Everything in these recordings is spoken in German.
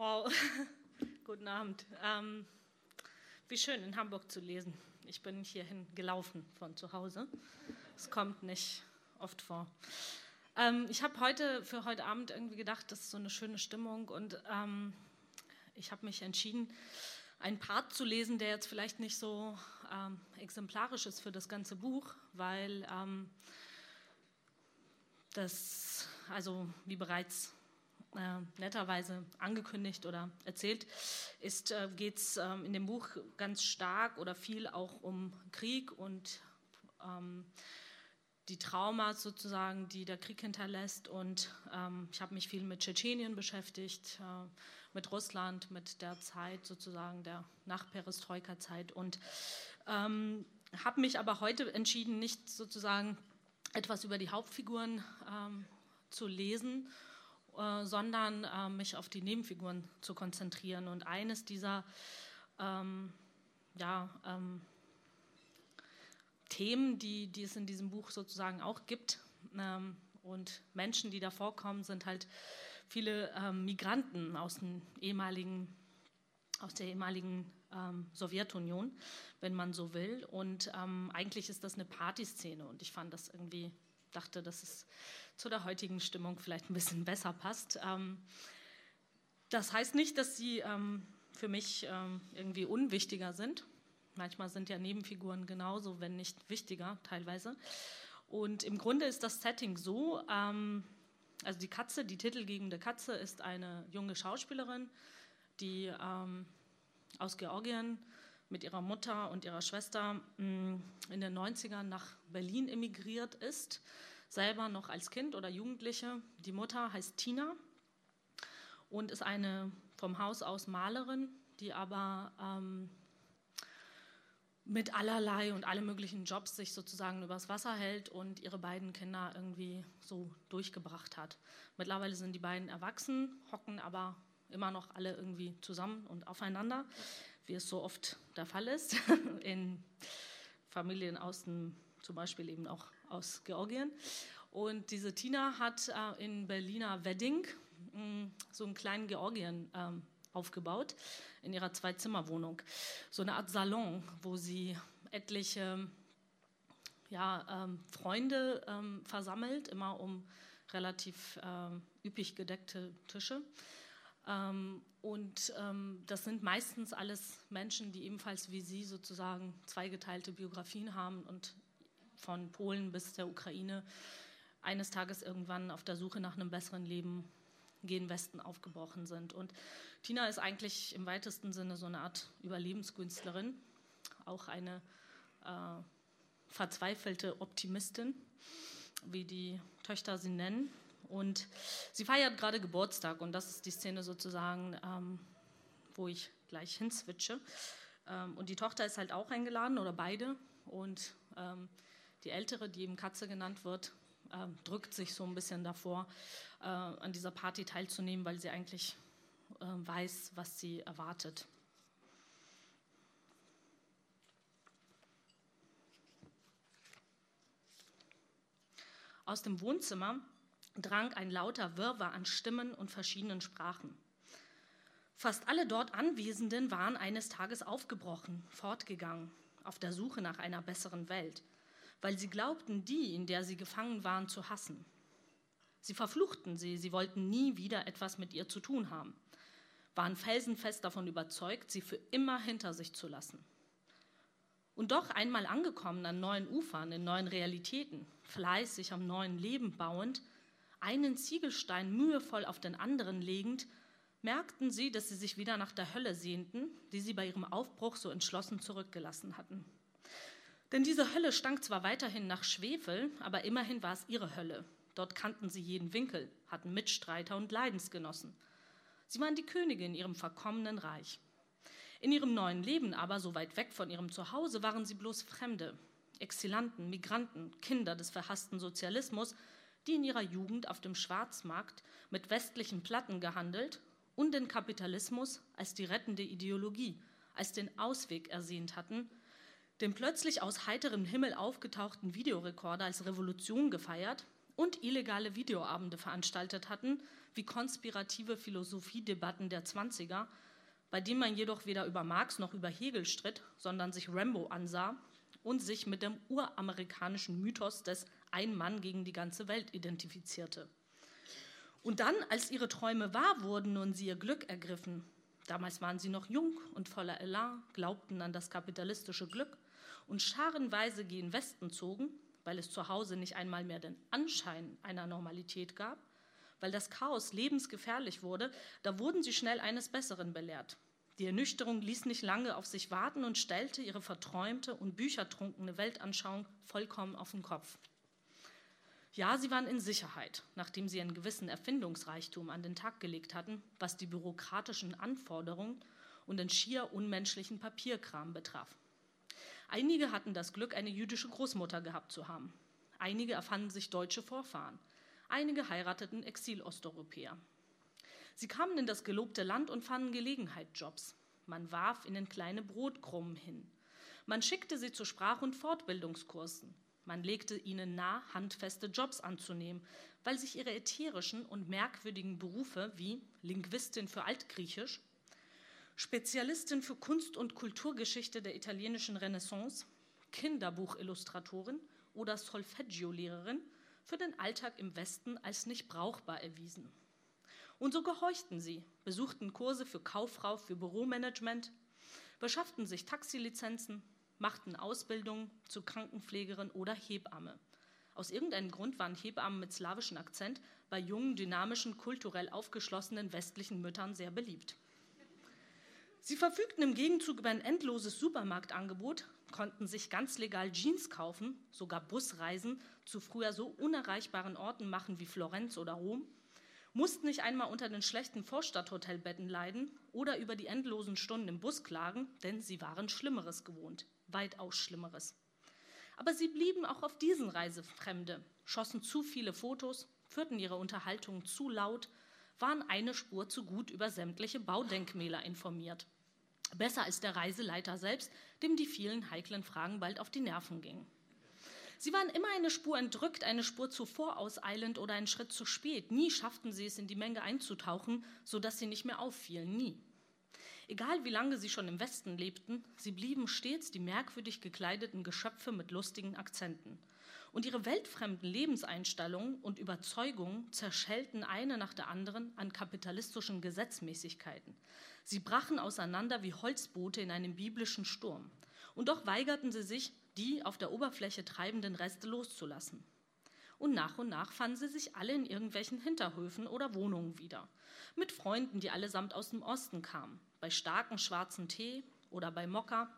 Wow, guten Abend. Ähm, wie schön in Hamburg zu lesen. Ich bin hierhin gelaufen von zu Hause. Es kommt nicht oft vor. Ähm, ich habe heute für heute Abend irgendwie gedacht, das ist so eine schöne Stimmung und ähm, ich habe mich entschieden, einen Part zu lesen, der jetzt vielleicht nicht so ähm, exemplarisch ist für das ganze Buch, weil ähm, das, also wie bereits äh, netterweise angekündigt oder erzählt, äh, geht es äh, in dem Buch ganz stark oder viel auch um Krieg und ähm, die Traumas sozusagen, die der Krieg hinterlässt. Und ähm, ich habe mich viel mit Tschetschenien beschäftigt, äh, mit Russland, mit der Zeit sozusagen der Nach-Perestroika-Zeit und ähm, habe mich aber heute entschieden, nicht sozusagen etwas über die Hauptfiguren ähm, zu lesen, äh, sondern äh, mich auf die Nebenfiguren zu konzentrieren. Und eines dieser ähm, ja, ähm, Themen, die, die es in diesem Buch sozusagen auch gibt ähm, und Menschen, die da vorkommen, sind halt viele ähm, Migranten aus, den ehemaligen, aus der ehemaligen ähm, Sowjetunion, wenn man so will. Und ähm, eigentlich ist das eine Partyszene und ich fand das irgendwie, dachte, dass es zu der heutigen Stimmung vielleicht ein bisschen besser passt. Ähm, das heißt nicht, dass sie ähm, für mich ähm, irgendwie unwichtiger sind. Manchmal sind ja Nebenfiguren genauso, wenn nicht wichtiger teilweise. Und im Grunde ist das Setting so, also die Katze, die titelgebende Katze ist eine junge Schauspielerin, die aus Georgien mit ihrer Mutter und ihrer Schwester mm, in den 90ern nach Berlin emigriert ist, selber noch als Kind oder Jugendliche. Die Mutter heißt Tina und ist eine vom Haus aus Malerin, die aber ähm, mit allerlei und alle möglichen Jobs sich sozusagen übers Wasser hält und ihre beiden Kinder irgendwie so durchgebracht hat. Mittlerweile sind die beiden erwachsen, hocken aber immer noch alle irgendwie zusammen und aufeinander, wie es so oft der Fall ist in Familien aus dem, zum Beispiel eben auch aus Georgien. Und diese Tina hat äh, in Berliner Wedding mh, mm, so einen kleinen Georgien ähm, aufgebaut in ihrer Zwei-Zimmer-Wohnung. So eine Art Salon, wo sie etliche ja, ähm, Freunde ähm, versammelt, immer um relativ ähm, üppig gedeckte Tische. Ähm, und ähm, das sind meistens alles Menschen, die ebenfalls wie Sie sozusagen zweigeteilte Biografien haben und von Polen bis der Ukraine eines Tages irgendwann auf der Suche nach einem besseren Leben gen Westen aufgebrochen sind. Und Tina ist eigentlich im weitesten Sinne so eine Art Überlebenskünstlerin, auch eine äh, verzweifelte Optimistin, wie die Töchter sie nennen. Und sie feiert gerade Geburtstag und das ist die Szene sozusagen, ähm, wo ich gleich hinswitche. Ähm, und die Tochter ist halt auch eingeladen oder beide. Und ähm, die ältere, die eben Katze genannt wird, äh, drückt sich so ein bisschen davor, äh, an dieser Party teilzunehmen, weil sie eigentlich äh, weiß, was sie erwartet. Aus dem Wohnzimmer drang ein lauter Wirrwarr an Stimmen und verschiedenen Sprachen. Fast alle dort Anwesenden waren eines Tages aufgebrochen, fortgegangen, auf der Suche nach einer besseren Welt, weil sie glaubten, die, in der sie gefangen waren, zu hassen. Sie verfluchten sie, sie wollten nie wieder etwas mit ihr zu tun haben, waren felsenfest davon überzeugt, sie für immer hinter sich zu lassen. Und doch einmal angekommen an neuen Ufern, in neuen Realitäten, fleißig am neuen Leben bauend, einen Ziegelstein mühevoll auf den anderen legend, merkten sie, dass sie sich wieder nach der Hölle sehnten, die sie bei ihrem Aufbruch so entschlossen zurückgelassen hatten. Denn diese Hölle stank zwar weiterhin nach Schwefel, aber immerhin war es ihre Hölle. Dort kannten sie jeden Winkel, hatten Mitstreiter und Leidensgenossen. Sie waren die Könige in ihrem verkommenen Reich. In ihrem neuen Leben aber, so weit weg von ihrem Zuhause, waren sie bloß Fremde, Exilanten, Migranten, Kinder des verhassten Sozialismus, die in ihrer Jugend auf dem Schwarzmarkt mit westlichen Platten gehandelt und den Kapitalismus als die rettende Ideologie, als den Ausweg ersehnt hatten, den plötzlich aus heiterem Himmel aufgetauchten Videorekorder als Revolution gefeiert und illegale Videoabende veranstaltet hatten, wie konspirative Philosophiedebatten der 20er, bei denen man jedoch weder über Marx noch über Hegel stritt, sondern sich Rambo ansah und sich mit dem uramerikanischen Mythos des Ein Mann gegen die ganze Welt identifizierte. Und dann, als ihre Träume wahr wurden und sie ihr Glück ergriffen, damals waren sie noch jung und voller Elan, glaubten an das kapitalistische Glück und scharenweise gen Westen zogen, weil es zu Hause nicht einmal mehr den Anschein einer Normalität gab, weil das Chaos lebensgefährlich wurde, da wurden sie schnell eines Besseren belehrt. Die Ernüchterung ließ nicht lange auf sich warten und stellte ihre verträumte und büchertrunkene Weltanschauung vollkommen auf den Kopf. Ja, sie waren in Sicherheit, nachdem sie einen gewissen Erfindungsreichtum an den Tag gelegt hatten, was die bürokratischen Anforderungen und den schier unmenschlichen Papierkram betraf. Einige hatten das Glück, eine jüdische Großmutter gehabt zu haben. Einige erfanden sich deutsche Vorfahren. Einige heirateten Exil-Osteuropäer. Sie kamen in das gelobte Land und fanden Gelegenheitsjobs. Man warf ihnen kleine Brotkrumen hin. Man schickte sie zu Sprach- und Fortbildungskursen. Man legte ihnen nahe, handfeste Jobs anzunehmen, weil sich ihre ätherischen und merkwürdigen Berufe wie Linguistin für Altgriechisch, Spezialistin für Kunst- und Kulturgeschichte der italienischen Renaissance, Kinderbuchillustratorin oder Solfeggio-Lehrerin für den Alltag im Westen als nicht brauchbar erwiesen. Und so gehorchten sie, besuchten Kurse für Kauffrau, für Büromanagement, beschafften sich Taxilizenzen, machten Ausbildung zur Krankenpflegerin oder Hebamme. Aus irgendeinem Grund waren Hebammen mit slawischem Akzent bei jungen, dynamischen, kulturell aufgeschlossenen westlichen Müttern sehr beliebt. Sie verfügten im Gegenzug über ein endloses Supermarktangebot, konnten sich ganz legal Jeans kaufen, sogar Busreisen zu früher so unerreichbaren Orten machen wie Florenz oder Rom, mussten nicht einmal unter den schlechten Vorstadthotelbetten leiden oder über die endlosen Stunden im Bus klagen, denn sie waren Schlimmeres gewohnt weitaus Schlimmeres. Aber sie blieben auch auf diesen Reise Fremde, schossen zu viele Fotos, führten ihre Unterhaltungen zu laut, waren eine Spur zu gut über sämtliche Baudenkmäler informiert. Besser als der Reiseleiter selbst, dem die vielen heiklen Fragen bald auf die Nerven gingen. Sie waren immer eine Spur entrückt, eine Spur zu vorauseilend oder einen Schritt zu spät. Nie schafften sie es, in die Menge einzutauchen, sodass sie nicht mehr auffielen. Nie. Egal wie lange sie schon im Westen lebten, sie blieben stets die merkwürdig gekleideten Geschöpfe mit lustigen Akzenten. Und ihre weltfremden Lebenseinstellungen und Überzeugungen zerschellten eine nach der anderen an kapitalistischen Gesetzmäßigkeiten. Sie brachen auseinander wie Holzboote in einem biblischen Sturm. Und doch weigerten sie sich, die auf der Oberfläche treibenden Reste loszulassen. Und nach und nach fanden sie sich alle in irgendwelchen Hinterhöfen oder Wohnungen wieder. Mit Freunden, die allesamt aus dem Osten kamen bei starkem schwarzen Tee oder bei Mokka,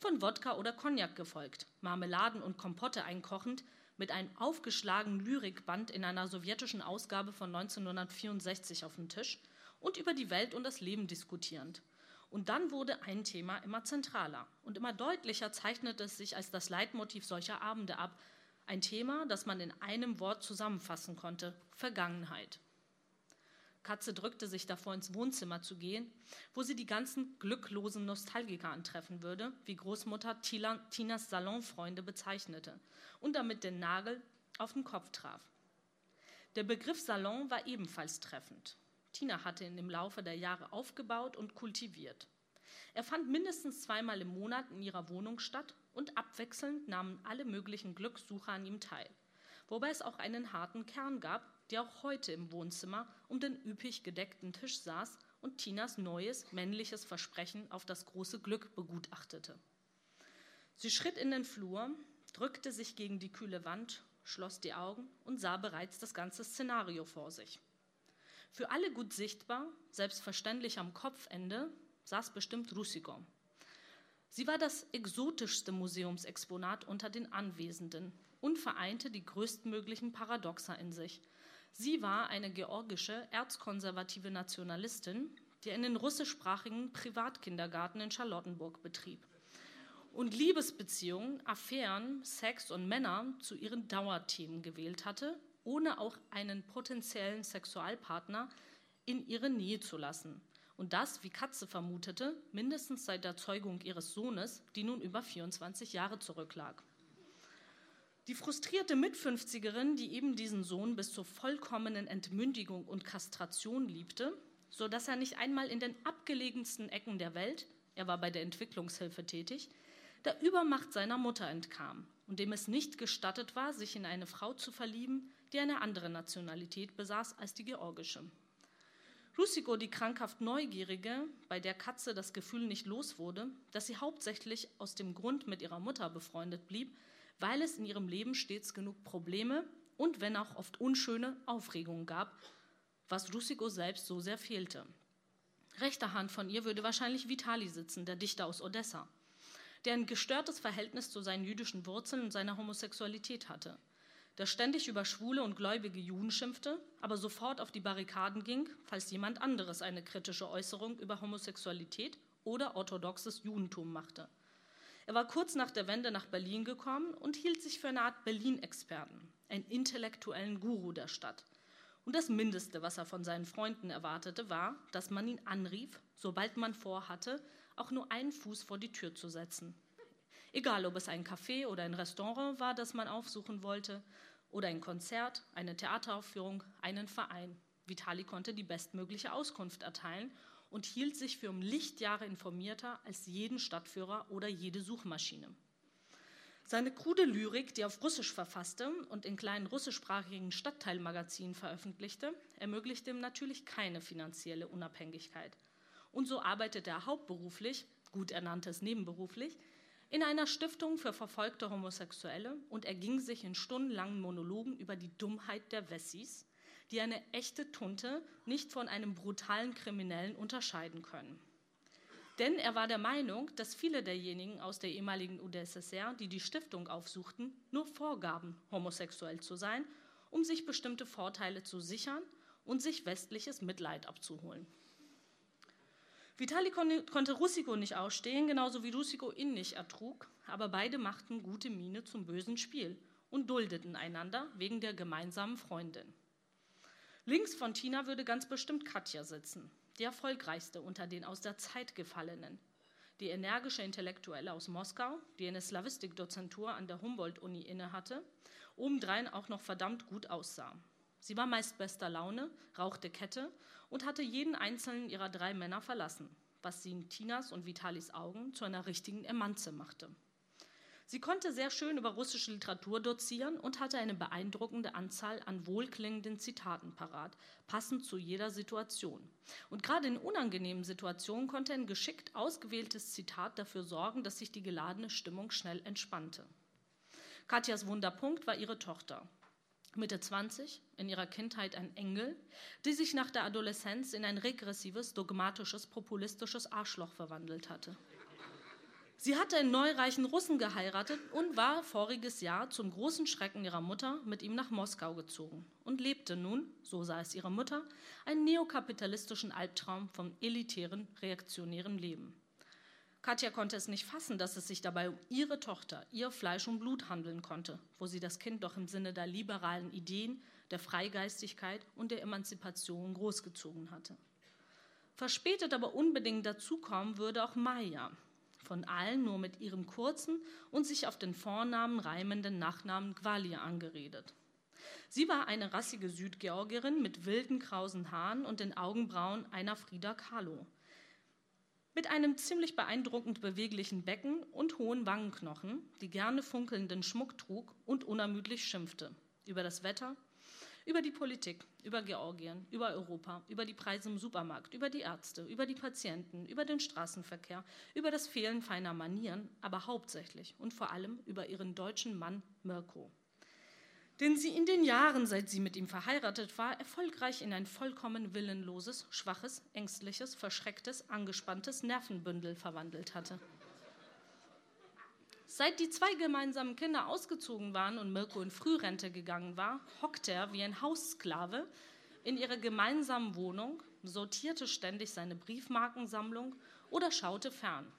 von Wodka oder Cognac gefolgt, Marmeladen und Kompotte einkochend, mit einem aufgeschlagenen Lyrikband in einer sowjetischen Ausgabe von 1964 auf dem Tisch und über die Welt und das Leben diskutierend. Und dann wurde ein Thema immer zentraler und immer deutlicher zeichnete es sich als das Leitmotiv solcher Abende ab. Ein Thema, das man in einem Wort zusammenfassen konnte: Vergangenheit. Katze drückte sich davor, ins Wohnzimmer zu gehen, wo sie die ganzen glücklosen Nostalgiker antreffen würde, wie Großmutter Tinas Salonfreunde bezeichnete, und damit den Nagel auf den Kopf traf. Der Begriff Salon war ebenfalls treffend. Tina hatte ihn im Laufe der Jahre aufgebaut und kultiviert. Er fand mindestens zweimal im Monat in ihrer Wohnung statt und abwechselnd nahmen alle möglichen Glückssucher an ihm teil, wobei es auch einen harten Kern gab, der auch heute im Wohnzimmer um den üppig gedeckten Tisch saß und Tinas neues männliches Versprechen auf das große Glück begutachtete. Sie schritt in den Flur, drückte sich gegen die kühle Wand, schloss die Augen und sah bereits das ganze Szenario vor sich. Für alle gut sichtbar, selbstverständlich am Kopfende, saß bestimmt Russiko. Sie war das exotischste Museumsexponat unter den Anwesenden und vereinte die größtmöglichen Paradoxa in sich, Sie war eine georgische, erzkonservative Nationalistin, die einen russischsprachigen Privatkindergarten in Charlottenburg betrieb und Liebesbeziehungen, Affären, Sex und Männer zu ihren Dauerthemen gewählt hatte, ohne auch einen potenziellen Sexualpartner in ihre Nähe zu lassen. Und das, wie Katze vermutete, mindestens seit der Zeugung ihres Sohnes, die nun über 24 Jahre zurücklag. Die frustrierte Mitfünfzigerin, die eben diesen Sohn bis zur vollkommenen Entmündigung und Kastration liebte, so dass er nicht einmal in den abgelegensten Ecken der Welt, er war bei der Entwicklungshilfe tätig, der Übermacht seiner Mutter entkam und dem es nicht gestattet war, sich in eine Frau zu verlieben, die eine andere Nationalität besaß als die georgische. Rusico, die krankhaft Neugierige, bei der Katze das Gefühl nicht los wurde, dass sie hauptsächlich aus dem Grund mit ihrer Mutter befreundet blieb, weil es in ihrem Leben stets genug Probleme und wenn auch oft unschöne Aufregungen gab, was Rusico selbst so sehr fehlte. Rechter Hand von ihr würde wahrscheinlich Vitali sitzen, der Dichter aus Odessa, der ein gestörtes Verhältnis zu seinen jüdischen Wurzeln und seiner Homosexualität hatte, der ständig über schwule und gläubige Juden schimpfte, aber sofort auf die Barrikaden ging, falls jemand anderes eine kritische Äußerung über Homosexualität oder orthodoxes Judentum machte. Er war kurz nach der Wende nach Berlin gekommen und hielt sich für eine Art Berlin-Experten, einen intellektuellen Guru der Stadt. Und das Mindeste, was er von seinen Freunden erwartete, war, dass man ihn anrief, sobald man vorhatte, auch nur einen Fuß vor die Tür zu setzen. Egal, ob es ein Café oder ein Restaurant war, das man aufsuchen wollte, oder ein Konzert, eine Theateraufführung, einen Verein. Vitali konnte die bestmögliche Auskunft erteilen und hielt sich für um Lichtjahre informierter als jeden Stadtführer oder jede Suchmaschine. Seine krude Lyrik, die er auf Russisch verfasste und in kleinen russischsprachigen Stadtteilmagazinen veröffentlichte, ermöglichte ihm natürlich keine finanzielle Unabhängigkeit. Und so arbeitete er hauptberuflich, gut er nannte es nebenberuflich, in einer Stiftung für verfolgte Homosexuelle und erging sich in stundenlangen Monologen über die Dummheit der Wessis, die eine echte Tunte nicht von einem brutalen Kriminellen unterscheiden können. Denn er war der Meinung, dass viele derjenigen aus der ehemaligen UdSSR, die die Stiftung aufsuchten, nur vorgaben, homosexuell zu sein, um sich bestimmte Vorteile zu sichern und sich westliches Mitleid abzuholen. Vitali konnte Russiko nicht ausstehen, genauso wie Russiko ihn nicht ertrug, aber beide machten gute Miene zum bösen Spiel und duldeten einander wegen der gemeinsamen Freundin. Links von Tina würde ganz bestimmt Katja sitzen die erfolgreichste unter den aus der Zeit gefallenen. Die energische Intellektuelle aus Moskau, die eine Slavistikdozentur an der Humboldt-Uni innehatte, obendrein auch noch verdammt gut aussah. Sie war meist bester Laune, rauchte Kette und hatte jeden einzelnen ihrer drei Männer verlassen, was sie in Tinas und Vitalis Augen zu einer richtigen Emanze machte. Sie konnte sehr schön über russische Literatur dozieren und hatte eine beeindruckende Anzahl an wohlklingenden Zitaten parat, passend zu jeder Situation. Und gerade in unangenehmen Situationen konnte ein geschickt ausgewähltes Zitat dafür sorgen, dass sich die geladene Stimmung schnell entspannte. Katjas Wunderpunkt war ihre Tochter. Mitte 20, in ihrer Kindheit ein Engel, die sich nach der Adoleszenz in ein regressives, dogmatisches, populistisches Arschloch verwandelt hatte. Sie hatte einen neureichen Russen geheiratet und war voriges Jahr zum großen Schrecken ihrer Mutter mit ihm nach Moskau gezogen und lebte nun, so sah es ihre Mutter, einen neokapitalistischen Albtraum vom elitären, reaktionären Leben. Katja konnte es nicht fassen, dass es sich dabei um ihre Tochter, ihr Fleisch und Blut handeln konnte, wo sie das Kind doch im Sinne der liberalen Ideen, der Freigeistigkeit und der Emanzipation großgezogen hatte. Verspätet aber unbedingt dazukommen würde auch Maya, von allen nur mit ihrem kurzen und sich auf den Vornamen reimenden Nachnamen Gvalia angeredet. Sie war eine rassige Südgeorgierin mit wilden krausen Haaren und den Augenbrauen einer Frida Kahlo. Mit einem ziemlich beeindruckend beweglichen Becken und hohen Wangenknochen, die gerne funkelnden Schmuck trug und unermüdlich schimpfte über das Wetter, über die Politik, über Georgien, über Europa, über die Preise im Supermarkt, über die Ärzte, über die Patienten, über den Straßenverkehr, über das Fehlen feiner Manieren, aber hauptsächlich und vor allem über ihren deutschen Mann Mirko, den sie in den Jahren, seit sie mit ihm verheiratet war, erfolgreich in ein vollkommen willenloses, schwaches, ängstliches, verschrecktes, angespanntes Nervenbündel verwandelt hatte. Seit die zwei gemeinsamen Kinder ausgezogen waren und Mirko in Frührente gegangen war, hockte er wie ein Haussklave in ihrer gemeinsamen Wohnung, sortierte ständig seine Briefmarkensammlung oder schaute fern.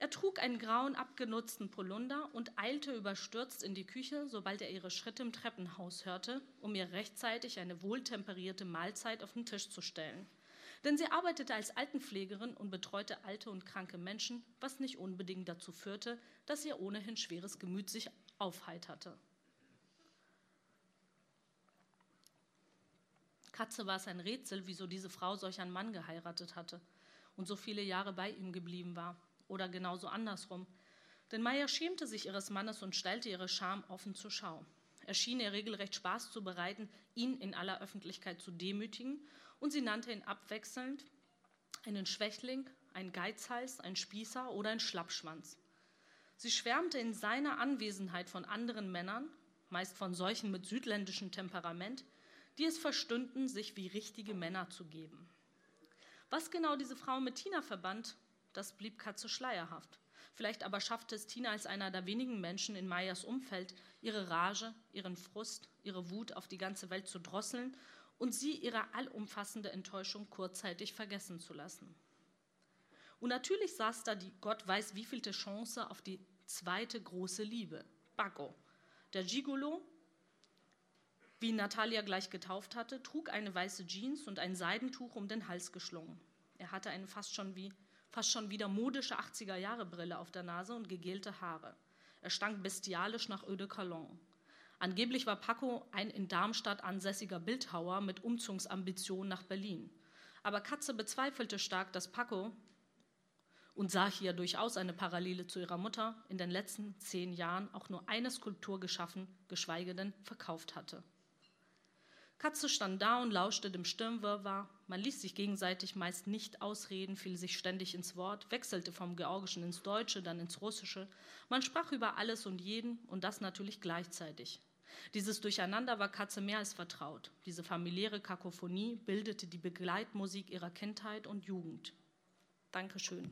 Er trug einen grauen, abgenutzten Polunder und eilte überstürzt in die Küche, sobald er ihre Schritte im Treppenhaus hörte, um ihr rechtzeitig eine wohltemperierte Mahlzeit auf den Tisch zu stellen. Denn sie arbeitete als Altenpflegerin und betreute alte und kranke Menschen, was nicht unbedingt dazu führte, dass ihr ohnehin schweres Gemüt sich aufheiterte. Katze war es ein Rätsel, wieso diese Frau solch einen Mann geheiratet hatte und so viele Jahre bei ihm geblieben war. Oder genauso andersrum. Denn Maya schämte sich ihres Mannes und stellte ihre Scham offen zur Schau. Er schien ihr regelrecht Spaß zu bereiten, ihn in aller Öffentlichkeit zu demütigen, und sie nannte ihn abwechselnd einen Schwächling, einen Geizhals, einen Spießer oder einen Schlappschwanz. Sie schwärmte in seiner Anwesenheit von anderen Männern, meist von solchen mit südländischem Temperament, die es verstünden, sich wie richtige Männer zu geben. Was genau diese Frau mit Tina verband, das blieb Katze schleierhaft. Vielleicht aber schaffte es Tina als einer der wenigen Menschen in Meyers Umfeld, ihre Rage, ihren Frust, ihre Wut auf die ganze Welt zu drosseln und sie ihre allumfassende Enttäuschung kurzzeitig vergessen zu lassen. Und natürlich saß da die Gott weiß wievielte Chance auf die zweite große Liebe, Bago. Der Gigolo, wie Natalia gleich getauft hatte, trug eine weiße Jeans und ein Seidentuch um den Hals geschlungen. Er hatte eine fast schon, wie, fast schon wieder modische 80er-Jahre-Brille auf der Nase und gegelte Haare. Er stank bestialisch nach Eau de Cologne. Angeblich war Paco ein in Darmstadt ansässiger Bildhauer mit Umzugsambitionen nach Berlin. Aber Katze bezweifelte stark, dass Paco und sah hier durchaus eine Parallele zu ihrer Mutter in den letzten zehn Jahren auch nur eine Skulptur geschaffen, geschweige denn verkauft hatte. Katze stand da und lauschte dem Stirnwirrwarr. Man ließ sich gegenseitig meist nicht ausreden, fiel sich ständig ins Wort, wechselte vom Georgischen ins Deutsche, dann ins Russische. Man sprach über alles und jeden und das natürlich gleichzeitig. Dieses Durcheinander war Katze mehr als vertraut. Diese familiäre Kakophonie bildete die Begleitmusik ihrer Kindheit und Jugend. Dankeschön.